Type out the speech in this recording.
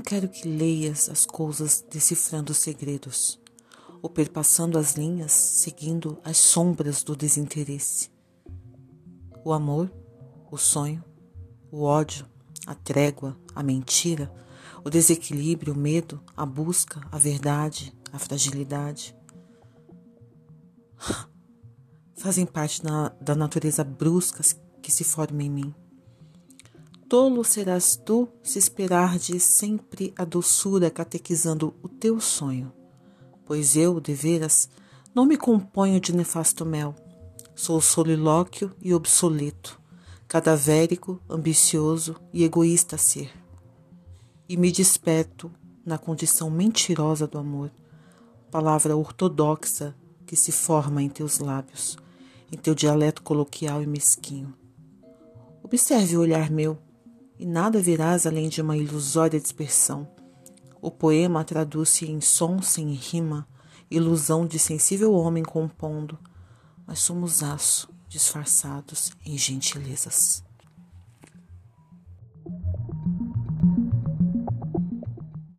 quero que leias as coisas decifrando os segredos, ou perpassando as linhas, seguindo as sombras do desinteresse. O amor, o sonho, o ódio, a trégua, a mentira, o desequilíbrio, o medo, a busca, a verdade, a fragilidade. Fazem parte na, da natureza brusca que se forma em mim. Tolo serás tu se esperardes sempre a doçura catequizando o teu sonho, pois eu, deveras, não me componho de nefasto mel. Sou solilóquio e obsoleto, cadavérico, ambicioso e egoísta ser. E me desperto na condição mentirosa do amor, palavra ortodoxa que se forma em teus lábios, em teu dialeto coloquial e mesquinho. Observe o olhar meu, e nada verás além de uma ilusória dispersão. O poema traduz-se em som sem rima, ilusão de sensível homem compondo, mas somos aço disfarçados em gentilezas.